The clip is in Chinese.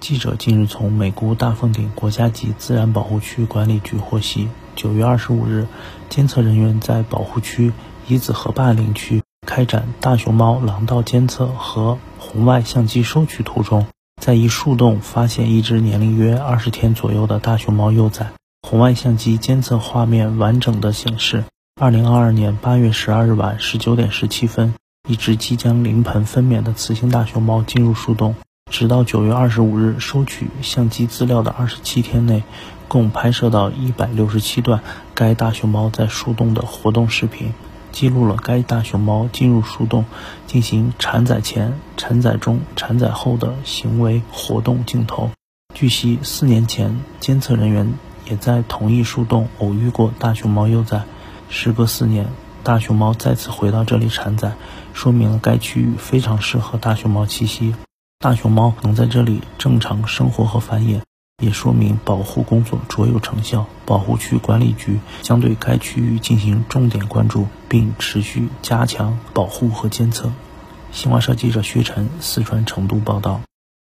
记者近日从美国大凤顶国家级自然保护区管理局获悉，九月二十五日，监测人员在保护区乙子河坝林区开展大熊猫廊道监测和红外相机收取途中，在一树洞发现一只年龄约二十天左右的大熊猫幼崽。红外相机监测画面完整的显示，二零二二年八月十二日晚十九点十七分，一只即将临盆分娩的雌性大熊猫进入树洞。直到九月二十五日收取相机资料的二十七天内，共拍摄到一百六十七段该大熊猫在树洞的活动视频，记录了该大熊猫进入树洞进行产崽前、产崽中、产崽后的行为活动镜头。据悉，四年前监测人员也在同一树洞偶遇过大熊猫幼崽。时隔四年，大熊猫再次回到这里产崽，说明了该区域非常适合大熊猫栖息。大熊猫能在这里正常生活和繁衍，也说明保护工作卓有成效。保护区管理局将对该区域进行重点关注，并持续加强保护和监测。新华社记者薛晨，四川成都报道。